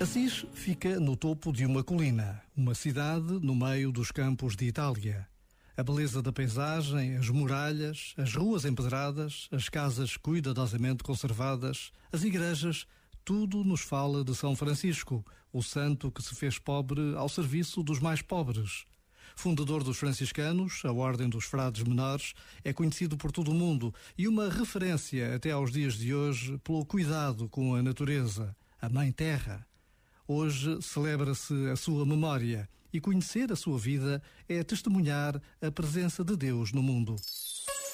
Assis fica no topo de uma colina, uma cidade no meio dos campos de Itália. A beleza da paisagem, as muralhas, as ruas empedradas, as casas cuidadosamente conservadas, as igrejas, tudo nos fala de São Francisco, o santo que se fez pobre ao serviço dos mais pobres. Fundador dos franciscanos, a Ordem dos Frades Menores, é conhecido por todo o mundo e uma referência até aos dias de hoje pelo cuidado com a natureza, a Mãe Terra. Hoje celebra-se a sua memória e conhecer a sua vida é testemunhar a presença de Deus no mundo.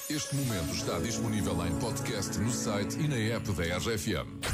Este momento está disponível em podcast no site e na app da RFM.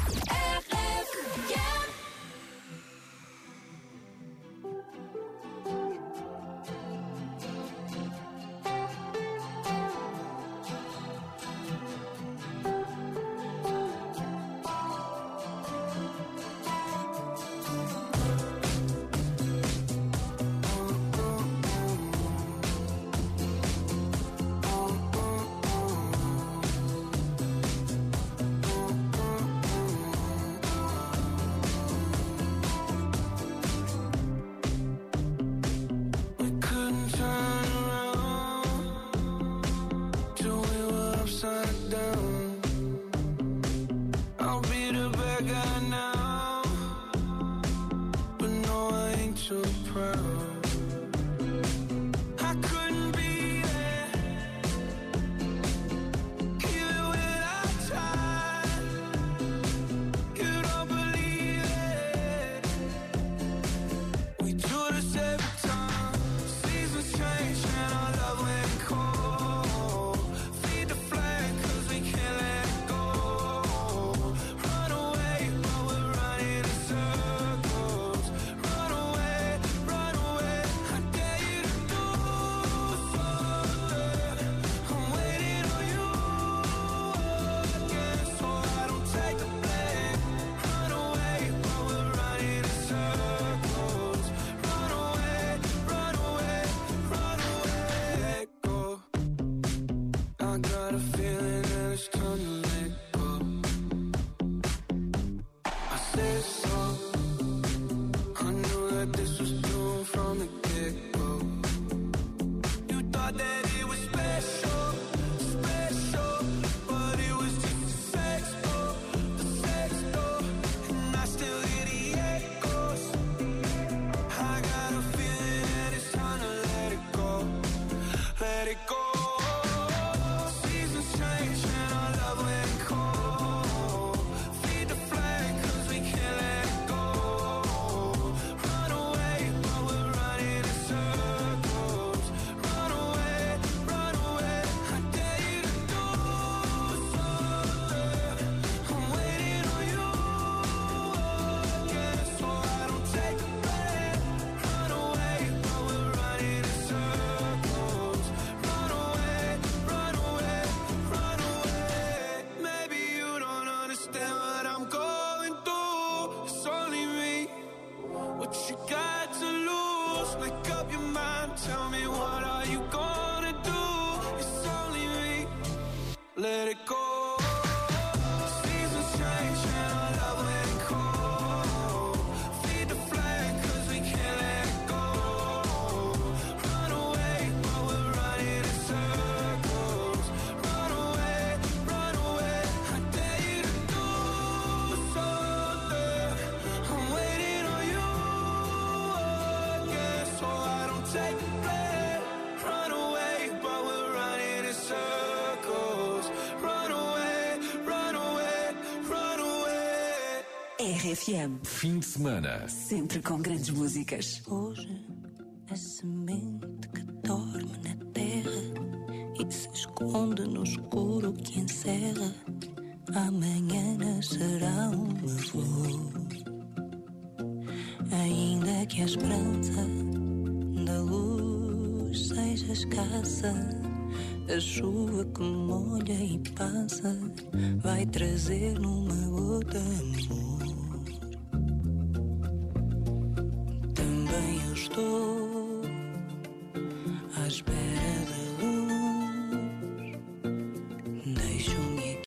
world. what you got to lose. Make up your mind, tell me what are you going RFM. Fim de semana. Sempre com grandes músicas. Hoje, a semente que dorme na terra e se esconde no escuro que encerra, amanhã nascerá uma flor. Ainda que a esperança suja escassa, a chuva que molha e passa, vai trazer numa gota amor. Também eu estou.